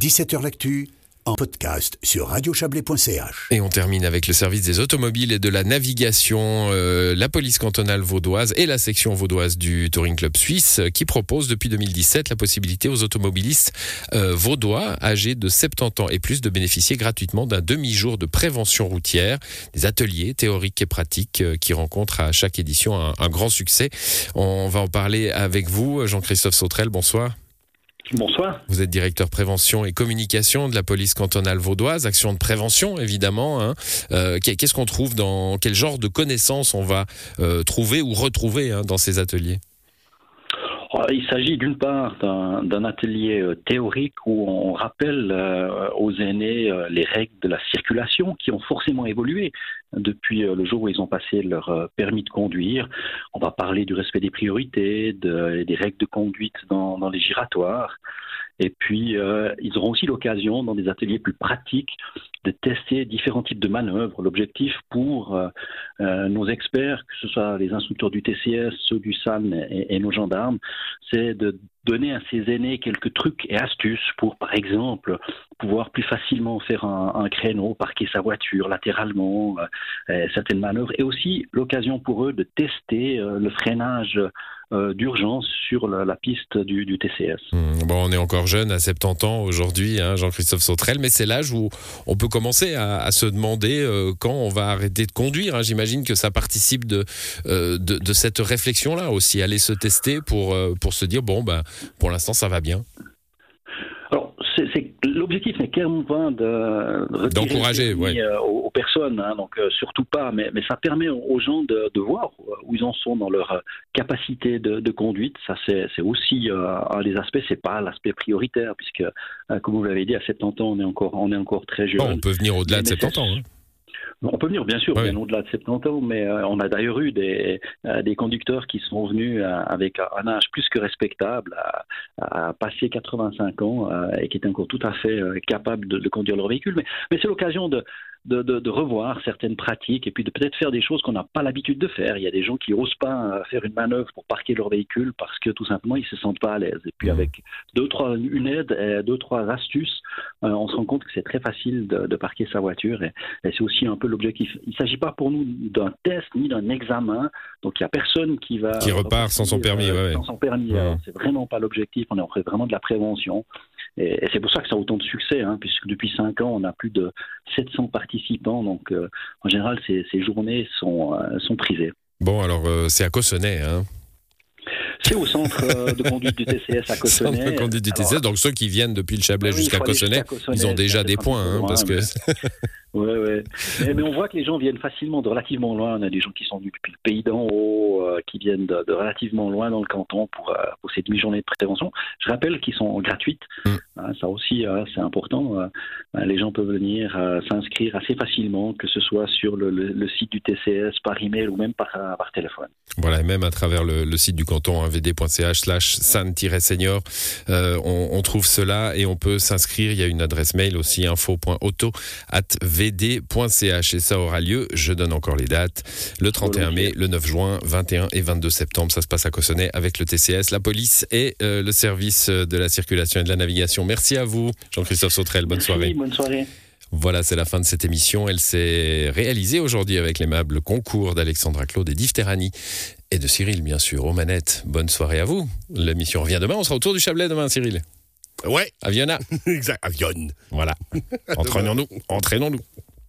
17h L'actu en podcast sur radiochablais.ch. Et on termine avec le service des automobiles et de la navigation, euh, la police cantonale vaudoise et la section vaudoise du Touring Club Suisse euh, qui propose depuis 2017 la possibilité aux automobilistes euh, vaudois âgés de 70 ans et plus de bénéficier gratuitement d'un demi-jour de prévention routière, des ateliers théoriques et pratiques qui rencontrent à chaque édition un, un grand succès. On va en parler avec vous, Jean-Christophe Sautrel, bonsoir. Bonsoir. Vous êtes directeur prévention et communication de la police cantonale vaudoise, action de prévention évidemment. Hein. Euh, Qu'est-ce qu'on trouve dans quel genre de connaissances on va euh, trouver ou retrouver hein, dans ces ateliers? Il s'agit d'une part d'un atelier euh, théorique où on rappelle euh, aux aînés euh, les règles de la circulation qui ont forcément évolué depuis le jour où ils ont passé leur permis de conduire. On va parler du respect des priorités, de- des règles de conduite dans les giratoires. Et puis, euh, ils auront aussi l'occasion, dans des ateliers plus pratiques, de tester différents types de manœuvres. L'objectif pour euh, euh, nos experts, que ce soit les instructeurs du TCS, ceux du SAN et, nos gendarmes, c'est de donner à ces aînés quelques trucs et astuces pour, par exemple, pouvoir plus facilement faire un, créneau, parquer sa voiture latéralement, certaines manœuvres, et aussi l'occasion pour eux de tester le freinage euh, d'urgence sur la, la piste du, du TCS. Hmm, Bon, on est encore jeune, à 70 ans aujourd'hui, hein, Jean-Christophe Sautrel, mais c'est l'âge où on peut commencer à, à se demander euh, quand on va arrêter de conduire. hein. J'imagine que ça participe de, euh, de, de cette réflexion-là aussi, aller se tester pour, pour se dire, bon, bah, pour l'instant, ça va bien. Alors, c'est- l'objectif n'est clairement pas de D'encourager, ouais. euh, aux, aux personnes, hein, donc euh, surtout pas, mais, mais ça permet aux gens de, de voir où ils en sont dans leur euh, capacité de, de conduite. Ça, c'est, aussi euh, un des aspects, c'est pas l'aspect prioritaire, puisque, euh, comme vous l'avez dit, à 70 ans, on est encore, on est encore très jeune. Bon, on peut venir au-delà de Mais 70 ans. hein. On peut venir, bien sûr, bien au-delà de 70 ans, mais euh, on a d'ailleurs eu des, euh, des conducteurs qui sont venus euh, avec un âge plus que respectable, à, à passer 85 ans, et qui étaient encore tout à fait capables de, de conduire leur véhicule. Mais, mais c'est l'occasion de, de, de- de revoir certaines pratiques et puis de peut-être faire des choses qu'on n'a pas l'habitude de faire. Il y a des gens qui n'osent pas euh, faire une manœuvre pour parquer leur véhicule parce que tout simplement ils se sentent pas à l'aise. Et puis Mhm. avec deux trois une aide, et deux trois astuces, euh, on se rend compte que c'est très facile de, de parquer sa voiture et, et c'est aussi un peu l'objectif. Il ne s'agit pas pour nous d'un test ni d'un examen, donc il n'y a personne qui va Qui repart sans son permis, euh, ouais, ouais. sans son permis. Ouais. Alors, C'est vraiment pas l'objectif. On est en fait vraiment de la prévention. Et, et c'est pour ça que ça a autant de succès, hein, puisque depuis cinq ans, on a plus de 700 participants. Donc, euh, en général, ces, ces journées sont, euh, sont prisées. Bon, alors, euh, c'est à Cossonay. Hein. C'est au centre euh, de conduite du TCS à Cossonay. Centre de conduite du Alors, TCS. Donc, ceux qui viennent depuis le Chablais oui, jusqu'à Cossonay, ils ont déjà des points. hein, loin, parce que... Ouais, ouais. Mais, mais on voit que les gens viennent facilement de relativement loin. On a des gens qui sont venus depuis le pays d'en haut, euh, qui viennent de, de relativement loin dans le canton pour, euh, pour ces demi-journées de prévention. Je rappelle qu'ils sont gratuites. Mm. Hein, ça aussi, euh, c'est important. Euh, euh, les gens peuvent venir s'inscrire assez facilement, que ce soit sur le, le- le site du TCS, par email ou même par, par téléphone. Voilà, et même à travers le, le site du canton, hein, vd.ch slash san-senior, euh, on, on trouve cela et on peut s'inscrire. Il y a une adresse mail aussi, info.auto at vd.ch et ça aura lieu, je donne encore les dates, le 31 mai, le 9 juin, 21 et 22 septembre. Ça se passe à Cossonay avec le TCS, la police et euh, le service de la circulation et de la navigation. Merci à vous, Jean-Christophe Sautrel. Bonne Merci, soirée. bonne soirée. Voilà, c'est la fin de cette émission. Elle s'est réalisée aujourd'hui avec l'aimable concours d'Alexandra Claude et d'Yves Terrani et de Cyril, bien sûr, aux manettes. Bonne soirée à vous. L'émission revient demain. On sera autour du Chablais demain, Cyril. Ouais, À Viona. exact. Avion. Voilà. Entraînons-nous. Entraînons-nous.